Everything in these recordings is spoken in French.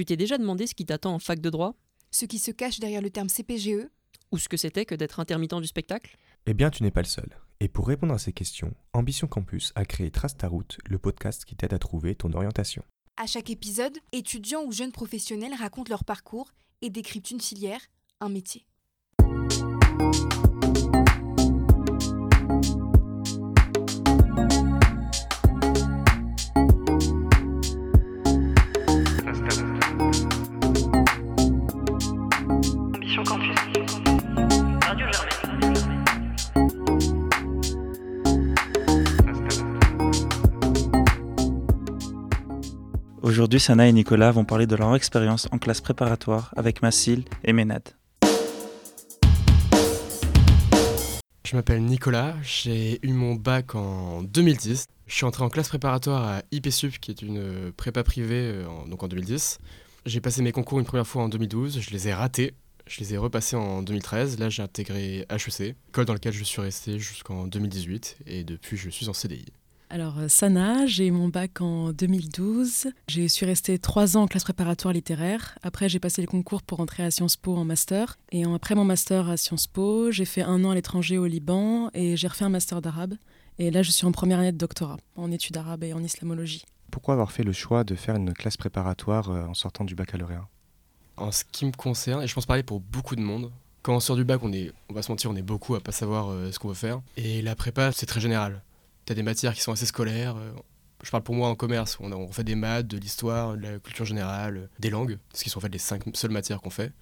Tu t'es déjà demandé ce qui t'attend en fac de droit? Ce qui se cache derrière le terme CPGE Ou ce que c'était que d'être intermittent du spectacle? Eh bien, tu n'es pas le seul. Et pour répondre à ces questions, Ambition Campus a créé Trace ta route, le podcast qui t'aide à trouver ton orientation. À chaque épisode, étudiants ou jeunes professionnels racontent leur parcours et décryptent une filière, un métier. Aujourd'hui, Sana et Nicolas vont parler de leur expérience en classe préparatoire avec Massil et Ménad. Je m'appelle Nicolas, j'ai eu mon bac en 2010. Je suis entré en classe préparatoire à IPSUP, qui est une prépa privée, euh, donc en 2010. J'ai passé mes concours une première fois en 2012, je les ai ratés. Je les ai repassés en 2013. Là, j'ai intégré HEC, école dans laquelle je suis resté jusqu'en 2018. Et depuis, je suis en CDI. Alors, euh, Sana, j'ai eu mon bac en 2012. J'ai suis restée trois ans en classe préparatoire littéraire. Après, j'ai passé le concours pour entrer à Sciences Po en master. Et après mon master à Sciences Po, j'ai fait un an à l'étranger au Liban et j'ai refait un master d'arabe. Et là, je suis en première année de doctorat en études arabes et en islamologie. Pourquoi avoir fait le choix de faire une classe préparatoire euh, en sortant du baccalauréat? En ce qui me concerne, et je pense parler pour beaucoup de monde, quand on sort du bac, on, est, on va se mentir, on est beaucoup à pas savoir euh, ce qu'on veut faire. Et la prépa, c'est très général. T'as des matières qui sont assez scolaires. euh, je parle pour moi en commerce, on, a- on fait des maths, de l'histoire, de la culture générale, euh, des langues, ce qui sont en fait les cinq seules matières qu'on fait.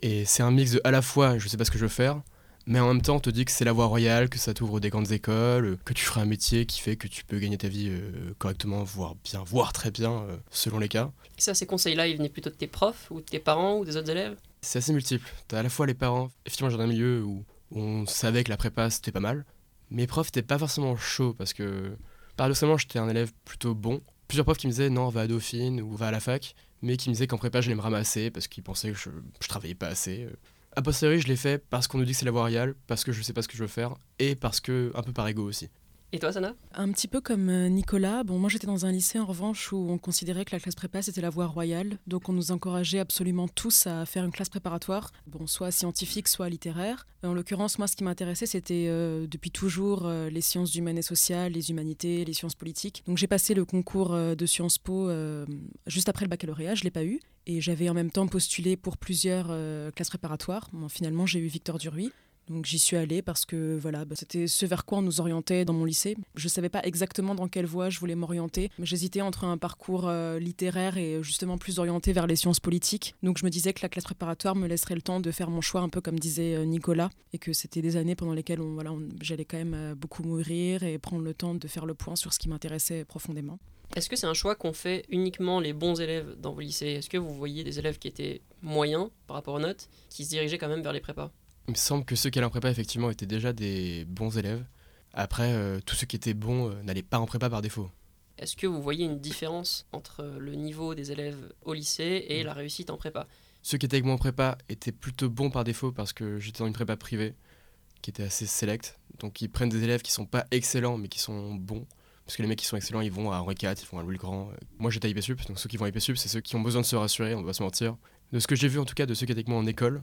Et c'est un mix de à la fois, je sais pas ce que je veux faire, mais en même temps, on te dit que c'est la voie royale, que ça t'ouvre des grandes écoles, euh, que tu feras un métier qui fait que tu peux gagner ta vie correctement, voire bien, voire très bien, selon les cas. Et ça, ces conseils-là, ils venaient plutôt de tes profs ou de tes parents ou des autres élèves? C'est assez multiple. T'as à la fois les parents, effectivement, j'ai un milieu où on savait que la prépa c'était pas mal. Mes profs étaient pas forcément chauds parce que, paradoxalement, j'étais un élève plutôt bon. Plusieurs profs qui me disaient non, va à Dauphine ou va à la fac, mais qui me disaient qu'en prépa j'allais me ramasser parce qu'ils pensaient que je, je travaillais pas assez. A posteriori, je l'ai fait parce qu'on nous dit que c'est la voie royale, parce que je sais pas ce que je veux faire et parce que, un peu par ego aussi. Et toi, Sana? Un petit peu comme euh, Nicolas, bon, moi j'étais dans un lycée en revanche où on considérait que la classe prépa c'était la voie royale, donc on nous encourageait absolument tous à faire une classe préparatoire, bon, soit scientifique, soit littéraire. En l'occurrence, moi ce qui m'intéressait c'était euh, depuis toujours euh, les sciences humaines et sociales, les humanités, les sciences politiques. Donc j'ai passé le concours euh, de Sciences Po euh, juste après le baccalauréat, je l'ai pas eu, et j'avais en même temps postulé pour plusieurs euh, classes préparatoires. Bon, finalement j'ai eu Victor Duruy. Donc j'y suis allée parce que voilà, bah, c'était ce vers quoi on nous orientait dans mon lycée. Je savais pas exactement dans quelle voie je voulais m'orienter, j'hésitais entre un parcours euh, littéraire et justement plus orienté vers les sciences politiques. Donc je me disais que la classe préparatoire me laisserait le temps de faire mon choix un peu comme disait euh, Nicolas et que c'était des années pendant lesquelles on, voilà, on- j'allais quand même euh, beaucoup mûrir et prendre le temps de faire le point sur ce qui m'intéressait profondément. Est-ce que c'est un choix qu'ont fait uniquement les bons élèves dans vos lycées? Est-ce que vous voyez des élèves qui étaient moyens par rapport aux notes, qui se dirigeaient quand même vers les prépas? Il me semble que ceux qui allaient en prépa, effectivement, étaient déjà des bons élèves. Après, euh, tous ceux qui étaient bons euh, n'allaient pas en prépa par défaut. Est-ce que vous voyez une différence entre le niveau des élèves au lycée et la réussite en prépa? Ceux qui étaient avec moi en prépa étaient plutôt bons par défaut parce que j'étais dans une prépa privée qui était assez sélecte. Donc ils prennent des élèves qui sont pas excellents mais qui sont bons. Parce que les mecs qui sont excellents, ils vont à Henri IV, ils vont à Louis le Grand. Moi j'étais à IPSUP, donc ceux qui vont à IPSUP, c'est ceux qui ont besoin de se rassurer, on va se mentir. De ce que j'ai vu en tout cas de ceux qui étaient avec moi en école,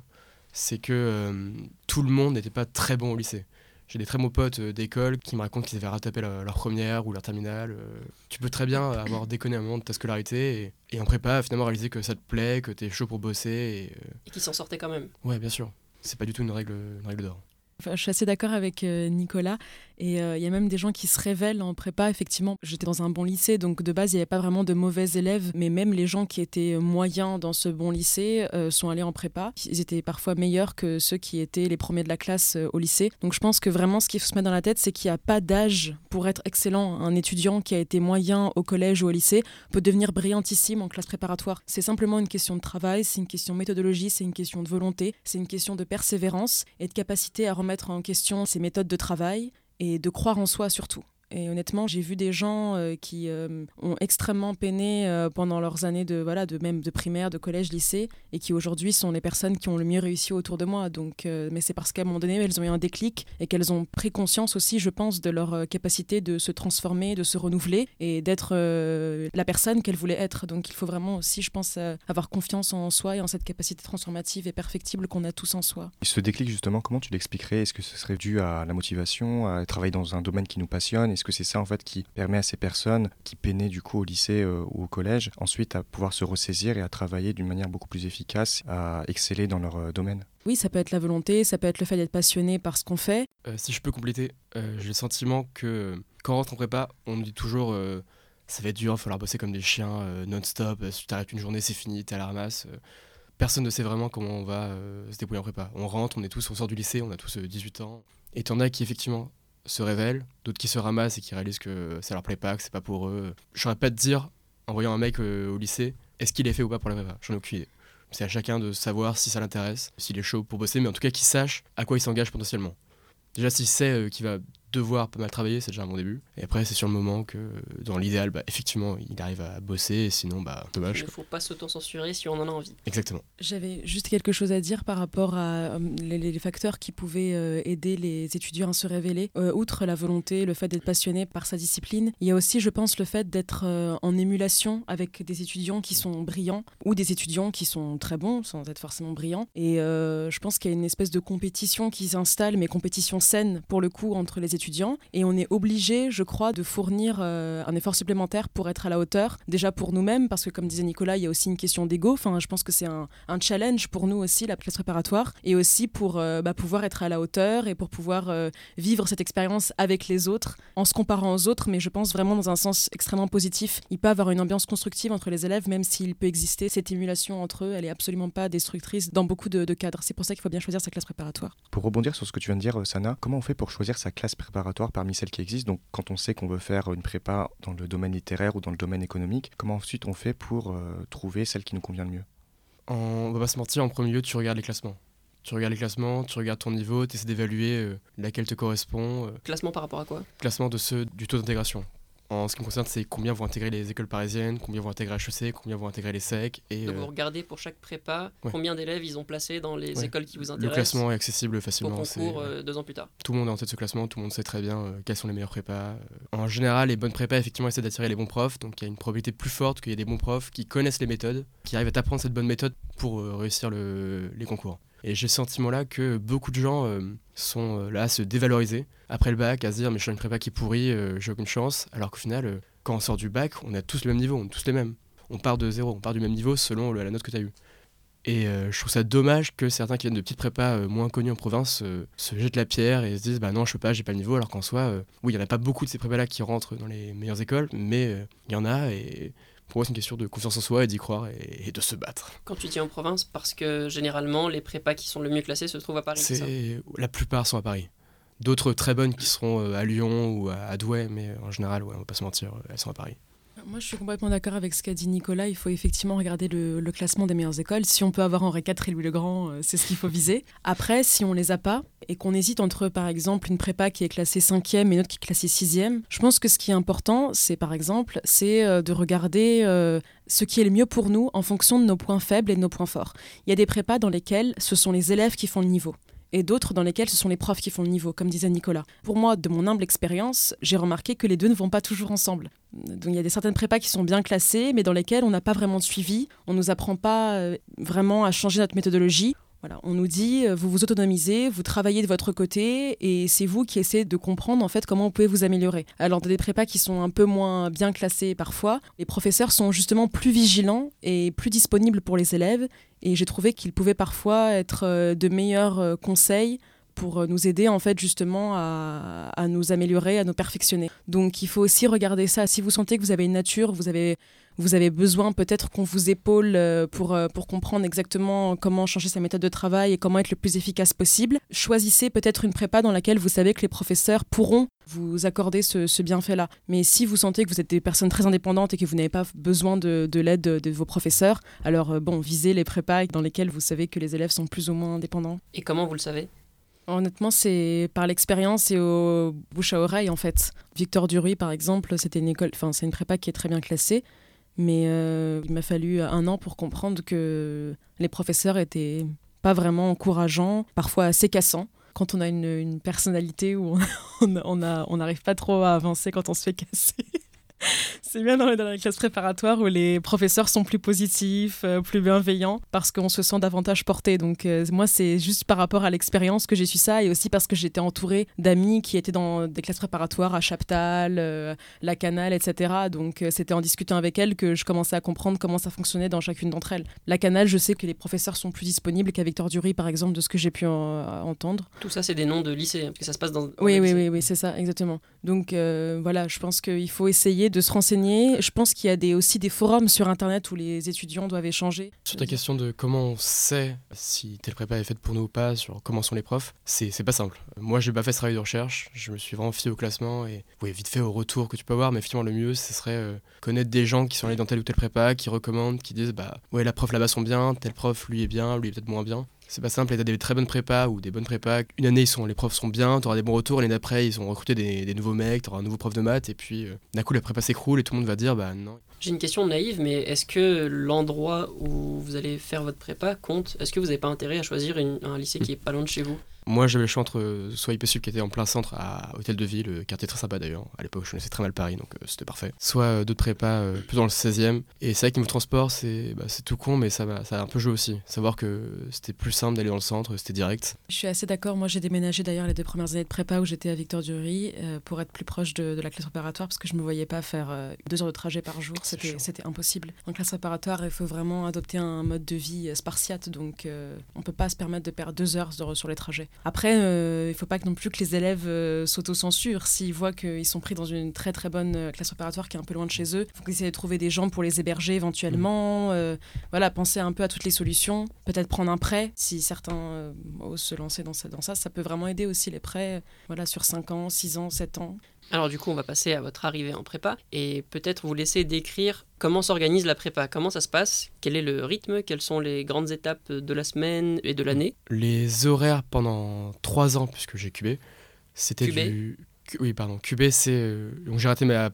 c'est que euh, tout le monde n'était pas très bon au lycée. J'ai des très bons potes euh, d'école qui me racontent qu'ils avaient rattrapé leur, leur première ou leur terminale. euh. tu peux très bien avoir déconné un moment de ta scolarité et, et en prépa finalement réaliser que ça te plaît, que t'es chaud pour bosser. Et, euh, Et qui s'en sortaient quand même Ouais, bien sûr. C'est pas du tout une règle, une règle d'or. Enfin, je suis assez d'accord avec euh, Nicolas. Et euh, il y a même des gens qui se révèlent en prépa. Effectivement, j'étais dans un bon lycée, donc de base, il n'y avait pas vraiment de mauvais élèves. Mais même les gens qui étaient moyens dans ce bon lycée euh, sont allés en prépa. Ils étaient parfois meilleurs que ceux qui étaient les premiers de la classe euh, au lycée. Donc je pense que vraiment, ce qu'il faut se mettre dans la tête, c'est qu'il n'y a pas d'âge pour être excellent. Un étudiant qui a été moyen au collège ou au lycée peut devenir brillantissime en classe préparatoire. C'est simplement une question de travail, c'est une question de méthodologie, c'est une question de volonté, c'est une question de persévérance et de capacité à remettre en question ses méthodes de travail et de croire en soi surtout. Et honnêtement, j'ai vu des gens euh, qui euh, ont extrêmement peiné euh, pendant leurs années de voilà, de même de primaire, de collège, lycée, et qui aujourd'hui sont les personnes qui ont le mieux réussi autour de moi. Donc, mais c'est parce qu'à un moment donné, elles ont eu un déclic et qu'elles ont pris conscience aussi, je pense, de leur capacité de se transformer, de se renouveler et d'être la personne qu'elles voulaient être. Donc, il faut vraiment aussi, je pense, avoir confiance en soi et en cette capacité transformative et perfectible qu'on a tous en soi. Ce déclic, justement, comment tu l'expliquerais? Est-ce que ce serait dû à la motivation, à travailler dans un domaine qui nous passionne? Est-ce que c'est ça, en fait, qui permet à ces personnes qui peinaient, du coup, au lycée euh, ou au collège, ensuite à pouvoir se ressaisir et à travailler d'une manière beaucoup plus efficace, à exceller dans leur euh, domaine? Oui, ça peut être la volonté, ça peut être le fait d'être passionné par ce qu'on fait. Euh, si je peux compléter, euh, j'ai le sentiment que quand on rentre en prépa, on nous dit toujours euh, ça va être dur, il va falloir bosser comme des chiens euh, non-stop, si tu t'arrêtes une journée, c'est fini, t'es à la ramasse. euh. personne ne sait vraiment comment on va euh, se débrouiller en prépa. On rentre, on est tous, on sort du lycée, on a tous euh, 18 ans. Et t'en as qui effectivement se révèlent, d'autres qui se ramassent et qui réalisent que ça leur plaît pas, que c'est pas pour eux. Je saurais pas te dire, en voyant un mec euh, au lycée, est-ce qu'il est fait ou pas pour la prépa J'en ai aucune idée. C'est à chacun de savoir si ça l'intéresse, s'il est chaud pour bosser, mais en tout cas qu'il sache à quoi il s'engage potentiellement. Déjà, s'il sait euh, qu'il va devoir pas mal travailler, c'est déjà un bon début. Et après, c'est sur le moment que, dans l'idéal, bah, effectivement, il arrive à bosser, et sinon, bah, Il dommage. ne quoi. faut pas s'auto-censurer si on en a envie. Exactement. J'avais juste quelque chose à dire par rapport à euh, les, les facteurs qui pouvaient euh, aider les étudiants à se révéler. Euh, outre la volonté, le fait d'être passionné par sa discipline, il y a aussi, je pense, le fait d'être euh, en émulation avec des étudiants qui sont brillants ou des étudiants qui sont très bons sans être forcément brillants. Et euh, je pense qu'il y a une espèce de compétition qui s'installe, mais compétition saine pour le coup entre les étudiants. Et on est obligé, je crois, de fournir euh, un effort supplémentaire pour être à la hauteur. Déjà pour nous-mêmes, parce que comme disait Nicolas, il y a aussi une question d'ego. Enfin, je pense que c'est un, challenge pour nous aussi, la classe préparatoire, et aussi pour euh, bah, pouvoir être à la hauteur et pour pouvoir euh, vivre cette expérience avec les autres, en se comparant aux autres, mais je pense vraiment dans un sens extrêmement positif. Il peut avoir une ambiance constructive entre les élèves, même s'il peut exister cette émulation entre eux, elle est absolument pas destructrice dans beaucoup de, de cadres. C'est pour ça qu'il faut bien choisir sa classe préparatoire. Pour rebondir sur ce que tu viens de dire, Sana, comment on fait pour choisir sa classe préparatoire parmi celles qui existent Donc, quand on sait qu'on veut faire une prépa dans le domaine littéraire ou dans le domaine économique, comment ensuite on fait pour euh, trouver celle qui nous convient le mieux? On va pas se mentir, en premier lieu, tu regardes les classements. Tu regardes les classements, tu regardes ton niveau, tu essaies d'évaluer euh, laquelle te correspond. euh, Classement par rapport à quoi? Classement de ceux du taux d'intégration. En ce qui me concerne, c'est combien vont intégrer les écoles parisiennes, combien vont intégrer HEC, combien vont intégrer les SEC. Et Donc euh, vous regardez pour chaque prépa ouais. combien d'élèves ils ont placé dans les Ouais. écoles qui vous le intéressent classement est accessible facilement. concours euh, deux ans plus tard. Tout le monde est en tête de ce classement, tout le monde sait très bien euh, quelles sont les meilleures prépas. En général, les bonnes prépas, effectivement, essaient d'attirer les bons profs, donc il y a une probabilité plus forte qu'il y ait des bons profs qui connaissent les méthodes, qui arrivent à t'apprendre cette bonne méthode pour euh, réussir le- les concours. Et j'ai ce sentiment-là que beaucoup de gens euh, sont euh, là à se dévaloriser après le bac, à se dire mais je suis une prépa qui est pourrie, euh, j'ai aucune chance, alors qu'au final, quand on sort du bac, on a tous le même niveau, on est tous les mêmes. On part de zéro, on part du même niveau selon la note que tu as eue. Et je trouve ça dommage que certains qui viennent de petites prépas moins connues en province se jettent la pierre et se disent bah non je peux pas j'ai pas le niveau alors qu'en soi oui il y en a pas beaucoup de ces prépas là qui rentrent dans les meilleures écoles mais il y en a et pour moi c'est une question de confiance en soi et d'y croire et, et de se battre. Quand tu dis en province, parce que généralement les prépas qui sont le mieux classés se trouvent à Paris. ça? La plupart sont à Paris. D'autres très bonnes qui seront euh, à Lyon ou à, à Douai mais euh, en général ouais, on va pas se mentir euh, elles sont à Paris. Moi, je suis complètement d'accord avec ce qu'a dit Nicolas. Il faut effectivement regarder le, classement des meilleures écoles. Si on peut avoir Henri IV et Louis le Grand, euh, c'est ce qu'il faut viser. Après, si on les a pas et qu'on hésite entre, par exemple, une prépa qui est classée cinquième et une autre qui est classée sixième, je pense que ce qui est important, c'est par exemple, c'est euh, de regarder euh, ce qui est le mieux pour nous en fonction de nos points faibles et de nos points forts. Il y a des prépas dans lesquels ce sont les élèves qui font le niveau et d'autres dans lesquels ce sont les profs qui font le niveau, comme disait Nicolas. Pour moi, de mon humble expérience, j'ai remarqué que les deux ne vont pas toujours ensemble. Donc il y a des certaines prépas qui sont bien classées, mais dans lesquelles on n'a pas vraiment de suivi. On nous apprend pas euh, vraiment à changer notre méthodologie. Voilà, on nous dit, euh, vous vous autonomisez, vous travaillez de votre côté, et c'est vous qui essayez de comprendre en fait comment vous pouvez vous améliorer. Alors dans des prépas qui sont un peu moins bien classées parfois, les professeurs sont justement plus vigilants et plus disponibles pour les élèves, et j'ai trouvé qu'ils pouvaient parfois être euh, de meilleurs euh, conseils pour nous aider en fait justement à, à nous améliorer, à nous perfectionner. Donc il faut aussi regarder ça. Si vous sentez que vous avez une nature, vous avez, vous avez besoin peut-être qu'on vous épaule euh, pour, euh, pour comprendre exactement comment changer sa méthode de travail et comment être le plus efficace possible, choisissez peut-être une prépa dans laquelle vous savez que les professeurs pourront vous accorder ce, ce bienfait-là. Mais si vous sentez que vous êtes des personnes très indépendantes et que vous n'avez pas besoin de, de l'aide de, de vos professeurs, alors euh, bon, visez les prépas dans lesquelles vous savez que les élèves sont plus ou moins indépendants. Et comment vous le savez? Honnêtement, c'est par l'expérience et au bouche à oreille en fait. Victor Duruy, par exemple, c'était une école, enfin c'est une prépa qui est très bien classée, mais euh, il m'a fallu un an pour comprendre que les professeurs étaient pas vraiment encourageants, parfois assez cassants. Quand on a une, une personnalité où on a- on n'arrive pas trop à avancer quand on se fait casser. C'est bien dans dans la classe préparatoire où les professeurs sont plus positifs, euh, plus bienveillants, parce qu'on se sent davantage porté. Donc euh, moi, c'est juste par rapport à l'expérience que j'ai su ça, et aussi parce que j'étais entourée d'amis qui étaient dans des classes préparatoires à Chaptal, euh, la Canale, etc. Donc c'était en discutant avec elles que je commençais à comprendre comment ça fonctionnait dans chacune d'entre elles. La Canale, je sais que les professeurs sont plus disponibles qu'à Victor Dury, par exemple, de ce que j'ai pu en- entendre. Tout ça, c'est des noms de lycées, hein, parce que ça se passe dans. Oui, oui, oui, oui, c'est ça, exactement. Donc voilà, je pense qu'il faut essayer de se renseigner. Je pense qu'il y a aussi des forums sur Internet où les étudiants doivent échanger. Sur ta question de comment on sait si telle prépa est faite pour nous ou pas, sur comment sont les profs, c'est pas simple. Moi, j'ai pas fait ce travail de recherche, je me suis vraiment fié au classement et oui, vite fait au retour que tu peux avoir, mais effectivement, le mieux, ce serait euh, connaître des gens qui sont allés dans telle ou telle prépa, qui recommandent, qui disent bah ouais, la prof là-bas sont bien, tel prof lui est bien, lui est peut-être moins bien. C'est pas simple, et t'as des très bonnes prépas ou des bonnes prépas. Une année, ils sont, les profs sont bien, t'auras des bons retours, l'année d'après, ils ont recruté des, nouveaux mecs, t'auras un nouveau prof de maths, et puis euh, d'un coup, la prépa s'écroule et tout le monde va dire bah non, J'ai une question naïve, mais est-ce que l'endroit où vous allez faire votre prépa compte? Est-ce que vous n'avez pas intérêt à choisir un lycée qui est pas loin de chez vous? Moi, j'avais le choix entre euh, soit IPSUP qui était en plein centre à Hôtel de Ville, euh, quartier très sympa d'ailleurs. À l'époque, je connaissais très mal Paris, donc euh, c'était parfait. Soit euh, d'autres prépas euh, plus dans le 16e. Et c'est vrai que niveau transport, c'est bah, c'est tout con, mais ça, ça a un peu joué aussi. Savoir que c'était plus simple d'aller dans le centre, c'était direct. Je suis assez d'accord. Moi, j'ai déménagé d'ailleurs les deux premières années de prépa où j'étais à Victor Dury pour être plus proche de, de la classe préparatoire parce que je me voyais pas faire deux heures de trajet par jour. C'était impossible. En classe préparatoire, il faut vraiment adopter un mode de vie spartiate, donc on peut pas se permettre de perdre deux heures sur les trajets. Après, euh, il faut pas que non plus que les élèves euh, s'autocensurent. S'ils voient qu'ils sont pris dans une très très bonne euh, classe préparatoire qui est un peu loin de chez eux, il faut qu'ils de trouver des gens pour les héberger éventuellement. euh, voilà, penser un peu à toutes les solutions. Peut-être prendre un prêt, si certains osent se lancer dans ça, dans ça. Ça peut vraiment aider aussi les prêts, voilà, sur 5 ans, 6 ans, 7 ans. Alors du coup, on va passer à votre arrivée en prépa et peut-être vous laisser décrire comment s'organise la prépa, comment ça se passe, quel est le rythme, quelles sont les grandes étapes de la semaine et de l'année? Les horaires pendant 3 ans, puisque j'ai QB, c'était du. Oui, pardon. QB, c'est. euh, donc j'ai raté ma.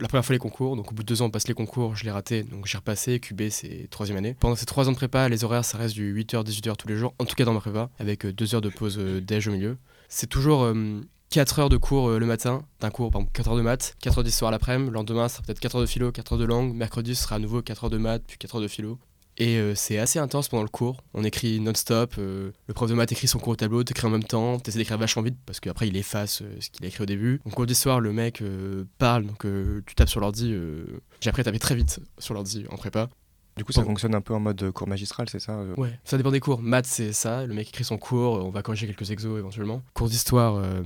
La première fois les concours, donc au bout de deux ans on passe les concours, je l'ai raté, donc j'ai repassé, QB c'est troisième année. Pendant ces trois ans de prépa, les horaires ça reste du 8h, 18h tous les jours, en tout cas dans ma prépa, avec euh, deux heures de pause euh, déj au milieu. C'est toujours euh, 4 heures de cours euh, le matin, d'un cours, par exemple 4 heures de maths, 4 heures d'histoire l'après-midi, le lendemain ça sera peut-être 4 heures de philo, 4 heures de langue, mercredi ce sera à nouveau 4 heures de maths, puis 4 heures de philo. Et euh, c'est assez intense pendant le cours. On écrit non-stop. euh, le prof de maths écrit son cours au tableau, t'écris en même temps. T'essaies d'écrire vachement vite parce qu'après il efface ce qu'il a écrit au début. En cours d'histoire, le mec parle, donc tu tapes sur l'ordi. J'ai appris à taper très vite sur l'ordi en prépa. Du coup, ça fonctionne un peu en mode cours magistral, c'est ça euh Ouais, ça dépend des cours. Maths, c'est ça. Le mec écrit son cours, on va corriger quelques exos éventuellement. Cours d'histoire, euh,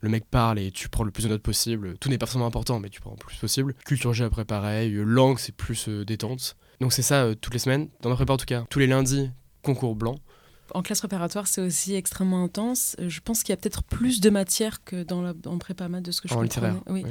le mec parle et tu prends le plus de notes possible. Tout n'est pas forcément important, mais tu prends le plus possible. Culture G après pareil. Euh, Langue, c'est plus euh, détente. Donc c'est ça euh, toutes les semaines. Dans ma prépa en tout cas. Tous les lundis, concours blanc. En classe préparatoire, c'est aussi extrêmement intense. Je pense qu'il y a peut-être plus de matière que dans la, en prépa maths de ce que je en comprenais. littéraire. Oui. Ouais.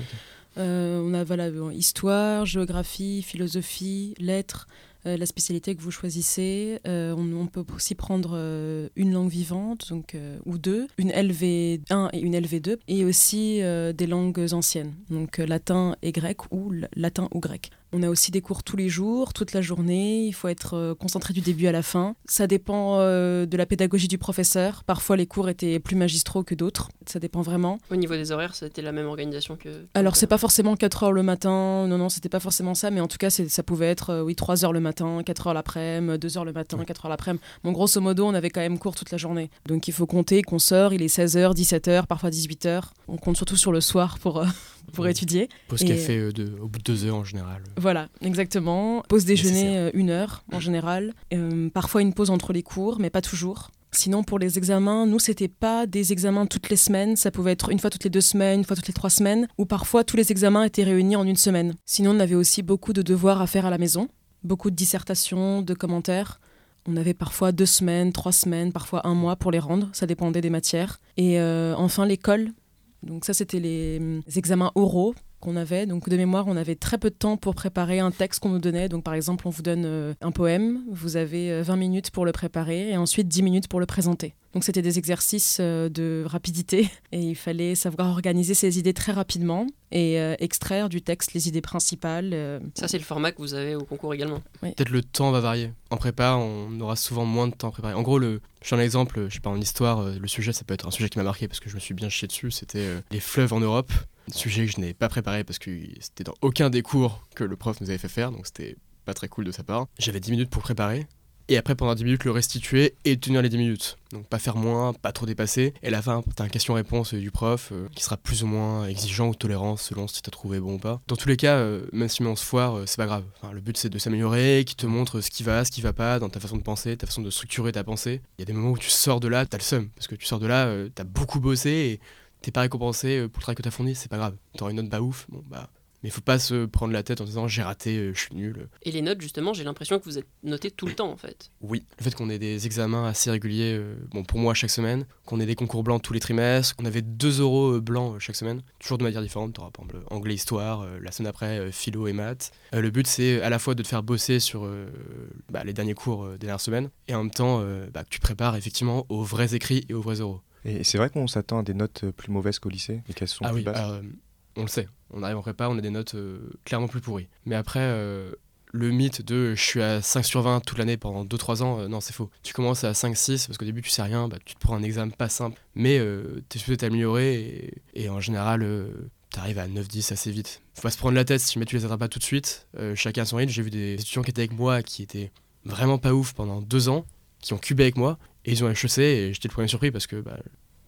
Euh, on a voilà, bon, histoire, géographie, philosophie, lettres, euh, la spécialité que vous choisissez. Euh, on, peut aussi prendre euh, une langue vivante, euh, ou deux, une LV1 et une LV2, et aussi euh, des langues anciennes, donc euh, latin et grec, ou latin ou grec. On a aussi des cours tous les jours, toute la journée. Il faut être euh, concentré du début à la fin. Ça dépend euh, de la pédagogie du professeur. Parfois, les cours étaient plus magistraux que d'autres. Ça dépend vraiment. Au niveau des horaires, c'était la même organisation que. Alors, c'est pas forcément 4 heures le matin, non, non, c'était pas forcément ça, mais en tout cas, ça pouvait être, euh, oui, 3 heures le matin, 4 heures l'après-midi, 2 heures le matin, 4 heures l'après-midi. Bon, grosso modo, on avait quand même cours toute la journée. Donc, il faut compter qu'on sort, il est 16h, 17h, parfois 18h. On compte surtout sur le soir pour, euh, pour étudier. Pause Et- café euh, de, au bout de deux heures en général. Voilà, exactement. Pause déjeuner, euh, une heure en général. Euh, parfois une pause entre les cours, mais pas toujours. Sinon, pour les examens, nous, c'était pas des examens toutes les semaines. Ça pouvait être une fois toutes les deux semaines, une fois toutes les trois semaines, ou parfois tous les examens étaient réunis en une semaine. Sinon, on avait aussi beaucoup de devoirs à faire à la maison, beaucoup de dissertations, de commentaires. On avait parfois deux semaines, trois semaines, parfois un mois pour les rendre. Ça dépendait des matières. Et euh, enfin, l'école. Donc ça, c'était les, examens oraux qu'on avait. Donc de mémoire, on avait très peu de temps pour préparer un texte qu'on nous donnait. Donc par exemple, on vous donne euh, un poème, vous avez euh, 20 minutes pour le préparer et ensuite 10 minutes pour le présenter. Donc c'était des exercices euh, de rapidité et il fallait savoir organiser ses idées très rapidement et euh, extraire du texte les idées principales. euh. Ça, c'est le format que vous avez au concours également. Peut-être le temps va varier. En prépa, on aura souvent moins de temps à préparer. En gros, le, je donne un exemple, je sais pas, en histoire, le sujet, ça peut être un sujet qui m'a marqué parce que je me suis bien chié dessus, c'était euh, les fleuves en Europe. Un sujet que je n'avais pas préparé parce que c'était dans aucun des cours que le prof nous avait fait faire, donc c'était pas très cool de sa part. J'avais 10 minutes pour préparer. Et après, pendant 10 minutes, le restituer et tenir les 10 minutes. Donc, pas faire moins, pas trop dépasser. Et à la fin, t'as un question-réponse euh, du prof euh, qui sera plus ou moins exigeant ou tolérant selon si t'as trouvé bon ou pas. Dans tous les cas, euh, même si on se foire, c'est pas grave. Le but, c'est de s'améliorer, qui te montre ce qui va, ce qui va pas dans ta façon de penser, ta façon de structurer ta pensée. Il y a des moments où tu sors de là, t'as le seum. Parce que tu sors de là, t'as beaucoup bossé et t'es pas récompensé pour le travail que t'as fourni, c'est pas grave. T'auras une note pas ouf, bon bah. Mais faut pas se prendre la tête en disant j'ai raté, euh, je suis nul. Et les notes, justement, j'ai l'impression que vous êtes noté tout le temps, en fait. Oui, le fait qu'on ait des examens assez réguliers, euh, bon pour moi chaque semaine, qu'on ait des concours blancs tous les trimestres, qu'on avait deux euros euh, blancs chaque semaine, toujours de manière différente, t'auras par exemple anglais histoire, euh, la semaine après euh, philo et maths. Euh, le but c'est à la fois de te faire bosser sur euh, bah, les derniers cours euh, des dernières semaines, et en même temps euh, bah, que tu prépares effectivement aux vrais écrits et aux vrais oraux. Et c'est vrai qu'on s'attend à des notes plus mauvaises qu'au lycée et qu'elles sont ah plus oui, basses. alors, euh, on le sait, on arrive en prépa, on a des notes euh, clairement plus pourries. Mais après... euh, le mythe de je suis à 5 sur 20 toute l'année pendant 2-3 ans, euh, non, c'est faux. Tu commences à 5-6 parce qu'au début tu sais rien, bah, tu te prends un examen pas simple, mais euh, t'es supposé t'améliorer et, et en général euh, t'arrives à 9-10 assez vite. Faut pas se prendre la tête si jamais tu les attrapes pas tout de suite. Chacun son rythme. J'ai vu des étudiants qui étaient avec moi qui étaient vraiment pas ouf pendant 2 ans, qui ont cubé avec moi et ils ont HEC et j'étais le premier surpris parce que bah,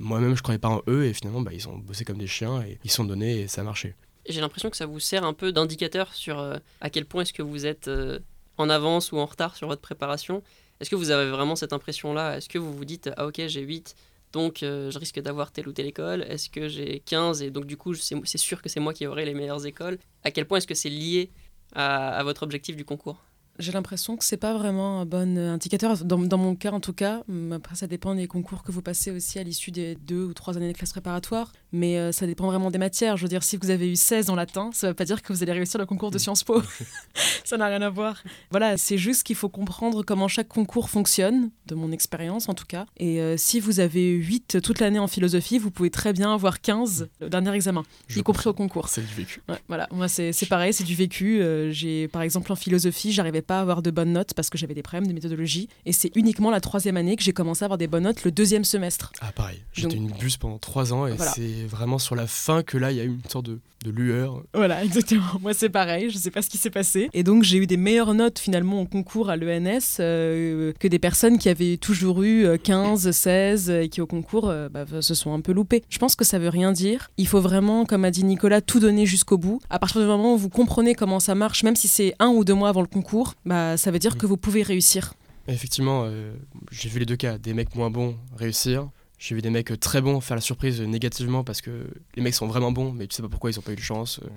moi-même je croyais pas en eux et finalement bah, ils ont bossé comme des chiens et ils sont donnés et ça a marché. J'ai l'impression que ça vous sert un peu d'indicateur sur euh, à quel point est-ce que vous êtes euh, en avance ou en retard sur votre préparation. Est-ce que vous avez vraiment cette impression-là? Est-ce que vous vous dites, ah ok, j'ai 8, donc euh, je risque d'avoir telle ou telle école Est-ce que j'ai 15 et donc du coup c'est sûr que c'est moi qui aurai les meilleures écoles À quel point est-ce que c'est lié à votre objectif du concours? J'ai l'impression que c'est pas vraiment un bon euh, indicateur. Dans, dans mon cas, en tout cas, Hum, après ça dépend des concours que vous passez aussi à l'issue des deux ou trois années de classe préparatoire, mais euh, ça dépend vraiment des matières. Je veux dire, si vous avez eu 16 en latin, ça veut pas dire que vous allez réussir le concours de Sciences Po. ça n'a rien à voir. Voilà, c'est juste qu'il faut comprendre comment chaque concours fonctionne, de mon expérience en tout cas. Et euh, si vous avez 8 toute l'année en philosophie, vous pouvez très bien avoir 15 au dernier examen, Je y compris au concours. C'est du vécu. Ouais, voilà, moi c'est c'est pareil, c'est du vécu. Euh, j'ai par exemple en philosophie, j'arrivais pas à avoir de bonnes notes parce que j'avais des problèmes de méthodologie. Et c'est uniquement la troisième année que j'ai commencé à avoir des bonnes notes le deuxième semestre. Ah pareil, j'étais une bus pendant 3 ans et Voilà. c'est vraiment sur la fin que là il y a eu une sorte de, de lueur. Voilà, exactement. Moi c'est pareil, je sais pas ce qui s'est passé. Et donc j'ai eu des meilleures notes finalement au concours à l'ENS euh, que des personnes qui avaient toujours eu euh, 15, 16 et qui au concours euh, bah, se sont un peu loupées. Je pense que ça veut rien dire. Il faut vraiment, comme a dit Nicolas, tout donner jusqu'au bout. À partir du moment où vous comprenez comment ça marche, même si c'est un ou deux mois avant le concours, bah, ça veut dire que vous pouvez réussir. Effectivement, euh, j'ai vu les deux cas, des mecs moins bons réussir. J'ai vu des mecs très bons faire la surprise négativement parce que les mecs sont vraiment bons, mais tu sais pas pourquoi ils ont pas eu de chance. euh,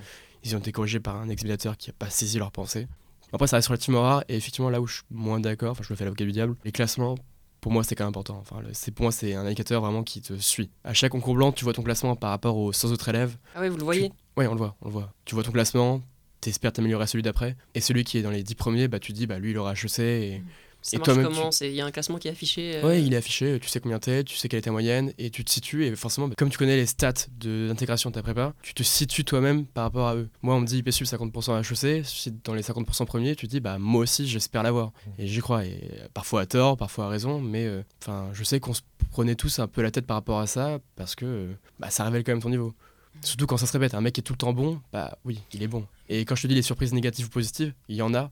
Ils ont été corrigés par un examinateur qui a pas saisi leur pensée. Après, ça reste relativement rare et effectivement, là où je suis moins d'accord, enfin, je me fais l'avocat du diable, les classements, pour moi, c'est quand même important. Enfin, c'est, pour moi, c'est un indicateur vraiment qui te suit. À chaque concours blanc, tu vois ton classement par rapport aux 100 autres élèves. Ah ouais, vous le voyez Ouais, on le voit, on le voit. Tu vois ton classement, t'espères t'améliorer à celui d'après. Et celui qui est dans les 10 premiers, bah, tu te dis, bah, lui, il aura HEC et. Ça Et marche toi-même, comment C'est- Il y a un classement qui est affiché euh, Ouais, il est affiché, tu sais combien t'es, tu sais quelle est ta moyenne, et tu te situes, et forcément, bah, comme tu connais les stats de l'intégration de ta prépa, tu te situes toi-même par rapport à eux. Moi, on me dit IPSU 50% à HEC, si dans les 50% premiers, tu te dis, bah moi aussi, j'espère l'avoir. Et j'y crois, et euh, parfois à tort, parfois à raison, mais euh, enfin, je sais qu'on se prenait tous un peu la tête par rapport à ça, parce que euh, bah, ça révèle quand même ton niveau. Surtout quand ça se répète, un mec est tout le temps bon, bah oui, il est bon. Et quand je te dis les surprises négatives ou positives, il y en a,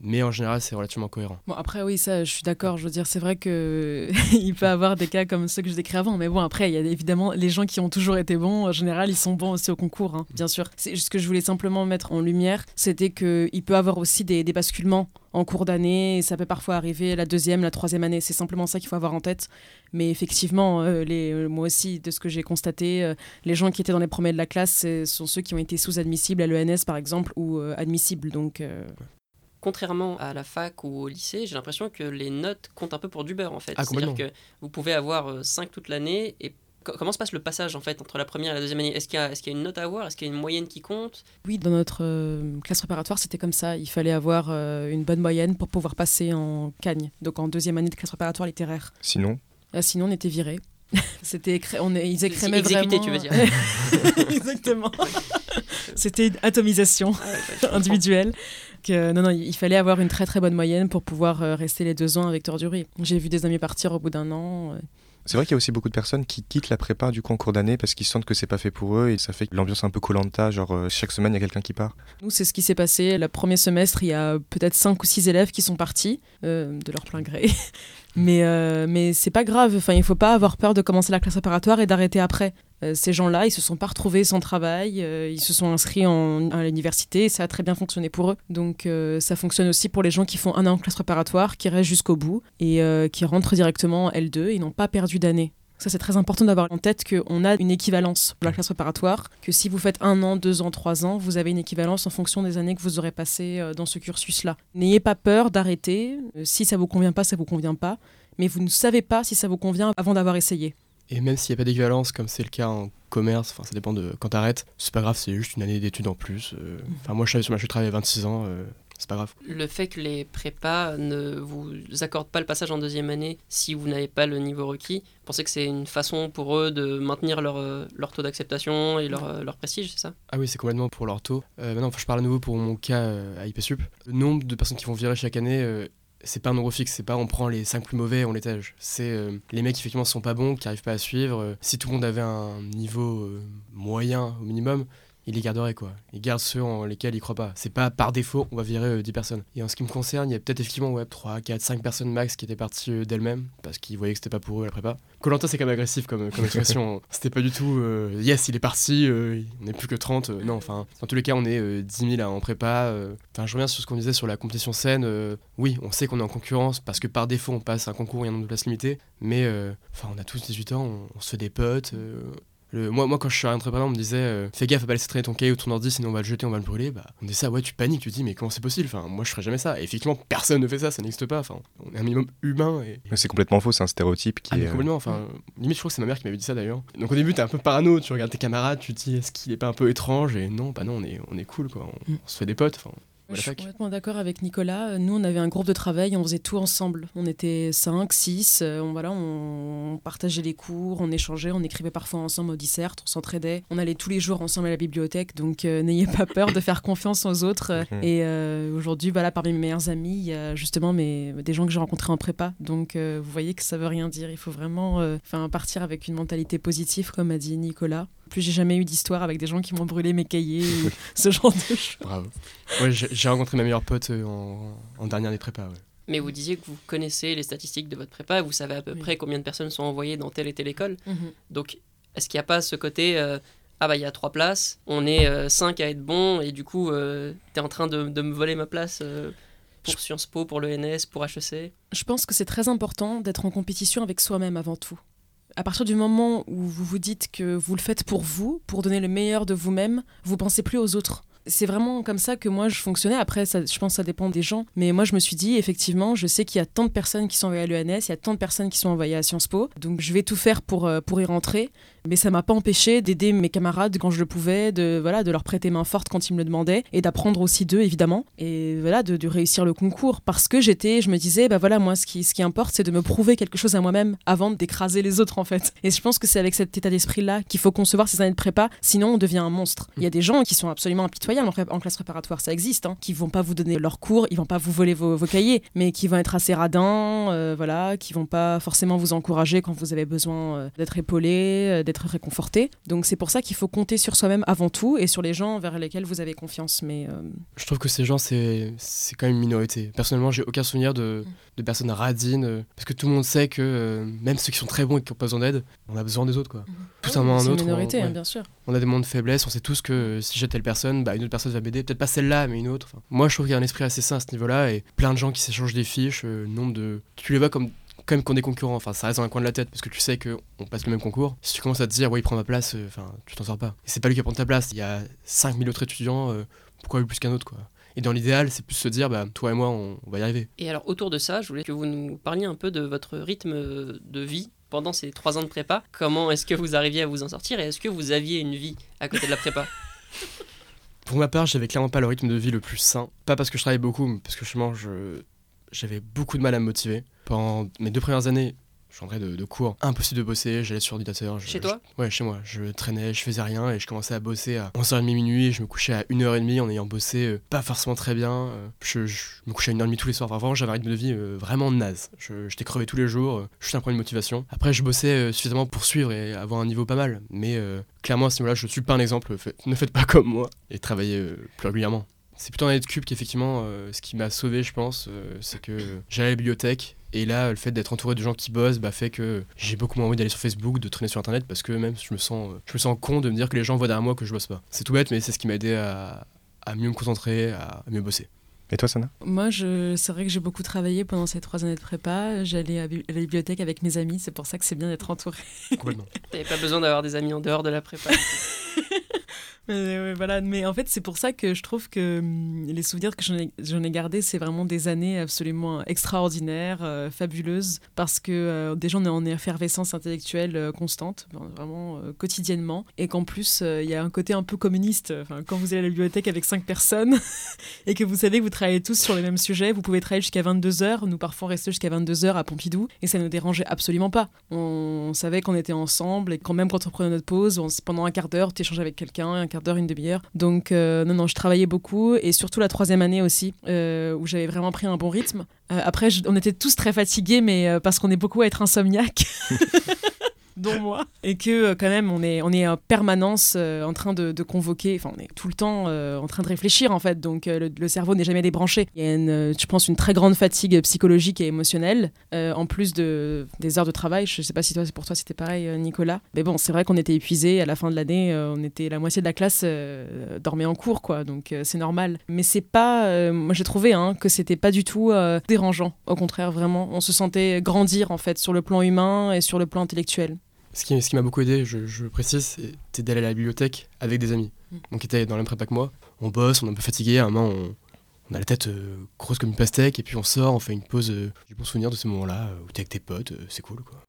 mais en général, c'est relativement cohérent. Bon, après, oui, ça, je suis d'accord. Je veux dire, c'est vrai que il peut avoir des cas comme ceux que je décris avant. Mais bon, après, il y a évidemment les gens qui ont toujours été bons. En général, ils sont bons aussi au concours, hein, bien sûr. C'est ce que je voulais simplement mettre en lumière, c'était qu'il peut avoir aussi des, basculements en cours d'année. Ça peut parfois arriver la deuxième, la troisième année. C'est simplement ça qu'il faut avoir en tête. Mais effectivement, euh, euh, moi aussi, de ce que j'ai constaté, euh, les gens qui étaient dans les premiers de la classe sont ceux qui ont été sous-admissibles à l'ENS, par exemple, ou admissibles. Donc, Contrairement à la fac ou au lycée, j'ai l'impression que les notes comptent un peu pour du beurre en fait. Ah, C'est-à-dire que vous pouvez avoir 5 toute l'année et co- comment se passe le passage en fait entre la première et la deuxième année? Est-ce qu'il y, a- y une note à avoir? Est-ce qu'il y a une moyenne qui compte? Oui, dans notre euh, classe préparatoire, c'était comme ça. Il fallait avoir euh, une bonne moyenne pour pouvoir passer en Cagne, donc en deuxième année de classe préparatoire littéraire. Sinon, Ah, sinon, on était virés. C'était on est- ils écrémaient exécuté, vraiment. tu veux dire. Exactement. C'était une atomisation Ah Que, non, non, il fallait avoir une très très bonne moyenne pour pouvoir euh, rester les deux ans avec Tordurie. J'ai vu des amis partir au bout d'un an. euh. C'est vrai qu'il y a aussi beaucoup de personnes qui quittent la prépa du coup en cours d'année parce qu'ils sentent que c'est pas fait pour eux et ça fait l'ambiance un peu colanta, genre euh, chaque semaine il y a quelqu'un qui part. Nous, c'est ce qui s'est passé. Le premier semestre, il y a peut-être cinq ou six élèves qui sont partis euh, de leur plein gré. Mais euh, mais c'est pas grave. Enfin, il faut pas avoir peur de commencer la classe préparatoire et d'arrêter après. Euh, ces gens-là, ils se sont pas retrouvés sans travail. euh, ils se sont inscrits à l'université et ça a très bien fonctionné pour eux. Donc, ça fonctionne aussi pour les gens qui font un an en classe préparatoire, qui restent jusqu'au bout et qui rentrent directement en L2 et n'ont pas perdu d'année. Ça, c'est très important d'avoir en tête qu'on a une équivalence pour la classe préparatoire, que si vous faites un an, deux ans, trois ans, vous avez une équivalence en fonction des années que vous aurez passées euh, dans ce cursus-là. N'ayez pas peur d'arrêter. Euh, Si ça vous convient pas, ça vous convient pas. Mais vous ne savez pas si ça vous convient avant d'avoir essayé. Et même s'il n'y a pas d'équivalence, comme c'est le cas en commerce, enfin ça dépend de quand t'arrêtes, c'est pas grave, c'est juste une année d'études en plus. euh. Enfin moi je travaille à 26 ans, euh, c'est pas grave. Le fait que les prépas ne vous accordent pas le passage en deuxième année si vous n'avez pas le niveau requis, pensez que c'est une façon pour eux de maintenir leur, euh, leur taux d'acceptation et leur, euh, leur prestige, c'est ça? Ah oui, c'est complètement pour leur taux. Euh, maintenant, enfin, je parle à nouveau pour mon cas euh, à IPSUP. Le nombre de personnes qui vont virer chaque année, euh, c'est pas un nombre fixe, c'est pas on prend les 5 plus mauvais, on l'étage. C'est euh, les mecs qui effectivement sont pas bons, qui arrivent pas à suivre. Euh, si tout le monde avait un niveau euh, moyen au minimum, il les garderait quoi. Il garde ceux en lesquels il croit pas. C'est pas par défaut, on va virer euh, 10 personnes. Et en ce qui me concerne, il y a peut-être effectivement ouais, 3, 4, 5 personnes max qui étaient parties euh, d'elles-mêmes parce qu'ils voyaient que c'était pas pour eux la prépa. Colanta c'est quand même agressif comme, comme expression. c'était pas du tout euh, yes, il est parti, euh, on n'est plus que 30. euh, non, enfin, dans tous les cas, on est euh, 10 000 à- en prépa. euh. Enfin, je reviens sur ce qu'on disait sur la compétition saine. euh, oui, on sait qu'on est en concurrence parce que par défaut, on passe un concours et un nombre de places limitées. Mais euh, enfin, on a tous 18 ans, on, on se euh, le- moi, moi, quand je suis rentré prépa, on me disait euh, Fais gaffe à pas laisser traîner ton cahier ou ton ordi, sinon on va le jeter, on va le brûler. Bah, on dit ça, ouais, tu paniques, tu te dis Mais comment c'est possible? Enfin, moi, je ferais jamais ça. Et effectivement, personne ne fait ça, ça n'existe pas. Enfin, on est un minimum humain et. Mais C'est complètement faux, c'est un stéréotype qui Ah, est. euh, complètement, enfin, limite, je crois que c'est ma mère qui m'avait dit ça d'ailleurs. Donc au début, t'es un peu parano, tu regardes tes camarades, tu te dis est-ce qu'il est pas un peu étrange? Et non, bah non, on est, on est cool quoi, on, Mm. on se fait des potes. Enfin, Je suis complètement d'accord avec Nicolas. Nous, on avait un groupe de travail, on faisait tout ensemble. On était 5, 6, on, voilà, on, partageait les cours, on échangeait, on écrivait parfois ensemble au dissert, on s'entraidait. On allait tous les jours ensemble à la bibliothèque, donc euh, n'ayez pas peur de faire confiance aux autres. Mhm. Et euh, aujourd'hui, voilà, parmi mes meilleurs amis, il y a justement mes, des gens que j'ai rencontrés en prépa. Donc euh, vous voyez que ça veut rien dire. Il faut vraiment euh, partir avec une mentalité positive, comme a dit Nicolas. Plus j'ai jamais eu d'histoire avec des gens qui m'ont brûlé mes cahiers ou ce genre de choses. Bravo. Ouais, j'ai rencontré ma meilleure pote euh, en, en dernière année de prépa. Ouais. Mais vous disiez que vous connaissez les statistiques de votre prépa, vous savez à peu Oui. près combien de personnes sont envoyées dans telle et telle école. Mhm. Donc, est-ce qu'il n'y a pas ce côté euh, ah bah il y a trois places, on est euh, cinq à être bons et du coup euh, t'es en train de, de me voler ma place euh, pour Sciences Po, pour l'ENS, pour HEC Je pense que c'est très important d'être en compétition avec soi-même avant tout. À partir du moment où vous vous dites que vous le faites pour vous, pour donner le meilleur de vous-même, vous pensez plus aux autres. C'est vraiment comme ça que moi je fonctionnais. Après, je pense que ça dépend des gens. Mais moi je me suis dit, effectivement, je sais qu'il y a tant de personnes qui sont envoyées à l'ENS, il y a tant de personnes qui sont envoyées à Sciences Po. Donc je vais tout faire pour, euh, pour y rentrer. Mais ça m'a pas empêché d'aider mes camarades quand je le pouvais, de, voilà, de leur prêter main forte quand ils me le demandaient, et d'apprendre aussi d'eux, évidemment. Et voilà, de, de réussir le concours. Parce que j'étais, je me disais, bah voilà, moi ce qui, ce qui importe, c'est de me prouver quelque chose à moi-même avant d'écraser les autres, en fait. Et je pense que c'est avec cet état d'esprit-là qu'il faut concevoir ces années de prépa, sinon on devient un monstre. Il y a des gens qui sont absolument impitoyables en, classe préparatoire, ça existe, hein, qui vont pas vous donner leurs cours, ils vont pas vous voler vos, vos cahiers, mais qui vont être assez radins, euh, voilà, qui vont pas forcément vous encourager quand vous avez besoin euh, d'être épaulé, euh, d'être réconforté. Donc c'est pour ça qu'il faut compter sur soi-même avant tout et sur les gens vers lesquels vous avez confiance. Mais euh, Je trouve que ces gens, c'est c'est quand même une minorité. Personnellement, j'ai aucun souvenir de, de personnes radines, euh, parce que tout le monde sait que euh, même ceux qui sont très bons et qui n'ont pas besoin d'aide, on a besoin des autres. quoi. Tout un moment c'est un une autre. on- minorité, hein, ouais. bien sûr. On a des moments de faiblesse, on sait tous que si j'ai telle personne, bah, une autre personne va m'aider. Peut-être pas celle-là, mais une autre. Enfin, moi, je trouve qu'il y a un esprit assez sain à ce niveau-là et plein de gens qui s'échangent des fiches, euh, nombre de. Tu les vois comme quand même qu'on est concurrents. Enfin, ça reste dans un coin de la tête parce que tu sais que on passe le même concours. Si tu commences à te dire, ouais, il prend ma place, euh, enfin, tu t'en sors pas. Et c'est pas lui qui va prendre ta place. Il y a 5000 autres étudiants, euh, pourquoi lui plus qu'un autre, quoi. Et dans l'idéal, c'est plus se dire, bah, toi et moi, on, on va y arriver. Et alors autour de ça, je voulais que vous nous parliez un peu de votre rythme de vie pendant ces trois ans de prépa. Comment est-ce que vous arriviez à vous en sortir et est-ce que vous aviez une vie à côté de la prépa? Pour ma part, j'avais clairement pas le rythme de vie le plus sain. Pas parce que je travaillais beaucoup, mais parce que je, j'avais beaucoup de mal à me motiver. Pendant mes deux premières années, Je rentrais de, de cours, impossible de bosser, j'allais sur l'ordinateur. je- Chez toi je- Ouais, chez moi. Je traînais, je faisais rien et je commençais à bosser à 11h30 minuit et je me couchais à 1h30 en ayant bossé euh, pas forcément très bien. euh, je, je me couchais à 1h30 tous les soirs. Enfin, vraiment, j'avais un rythme de vie euh, vraiment naze. Je- J'étais crevé tous les jours, euh, juste un problème de motivation. Après, je bossais suffisamment pour suivre et avoir un niveau pas mal. Mais clairement, à ce niveau-là, je suis pas un exemple. Fait- ne faites pas comme moi et travaillez plus régulièrement. C'est plutôt en année de cube qu'effectivement, euh, ce qui m'a sauvé, je pense, euh, c'est que j'allais à la bibliothèque. Et là, le fait d'être entouré de gens qui bossent bah, fait que j'ai beaucoup moins envie d'aller sur Facebook, de traîner sur Internet, parce que même je me sens, euh, je me sens con de me dire que les gens voient derrière moi que je bosse pas. C'est tout bête, mais c'est ce qui m'a aidé à, à mieux me concentrer, à, à mieux bosser. Et toi, Sana? Moi, je... c'est vrai que j'ai beaucoup travaillé pendant ces trois années de prépa. J'allais à la bibliothèque avec mes amis. C'est pour ça que c'est bien d'être entouré. Complètement. T'avais pas besoin d'avoir des amis en dehors de la prépa. Mais, voilà. Mais en fait, c'est pour ça que je trouve que hum, les souvenirs que j'en ai, gardés, c'est vraiment des années absolument extraordinaires, euh, fabuleuses, parce que euh, déjà, on est en effervescence intellectuelle euh, constante, vraiment euh, quotidiennement, et qu'en plus, il y a un côté un peu communiste. Quand vous allez à la bibliothèque avec cinq personnes et que vous savez que vous travaillez tous sur les mêmes sujets, vous pouvez travailler jusqu'à 22h. Nous, parfois, on restait jusqu'à 22h à Pompidou, et ça ne dérangeait absolument pas. On, savait qu'on était ensemble, et quand même, quand on prenait notre pause, pendant un quart d'heure, tu échangeais avec quelqu'un, un quart d'heure, une demi-heure. Donc, euh, non, non, je travaillais beaucoup, et surtout la troisième année aussi, euh, où j'avais vraiment pris un bon rythme. Euh, après, on était tous très fatigués, mais parce qu'on est beaucoup à être insomniaques. dont moi. Et que euh, quand même on est en permanence euh, en train de, convoquer enfin on est tout le temps euh, en train de réfléchir en fait. Donc le, cerveau n'est jamais débranché. Il y a une, je pense une très grande fatigue psychologique et émotionnelle en plus de des heures de travail. Je sais pas si toi pour toi c'était pareil Nicolas. Mais bon c'est vrai qu'on était épuisé à la fin de l'année on était la moitié de la classe dormait en cours quoi. Donc c'est normal. Mais c'est pas moi j'ai trouvé hein, que c'était pas du tout dérangeant. Au contraire vraiment on se sentait grandir en fait sur le plan humain et sur le plan intellectuel Ce qui, ce qui m'a beaucoup aidé, je, je précise, c'était d'aller à la bibliothèque avec des amis. Mm. Donc qui étaient dans la même prépa que moi. On bosse, on est un peu fatigué, à un moment on, on a la tête euh, grosse comme une pastèque, et puis on sort, on fait une pause euh, du bon souvenir de ce moment-là, euh, où t'es avec tes potes, c'est cool quoi.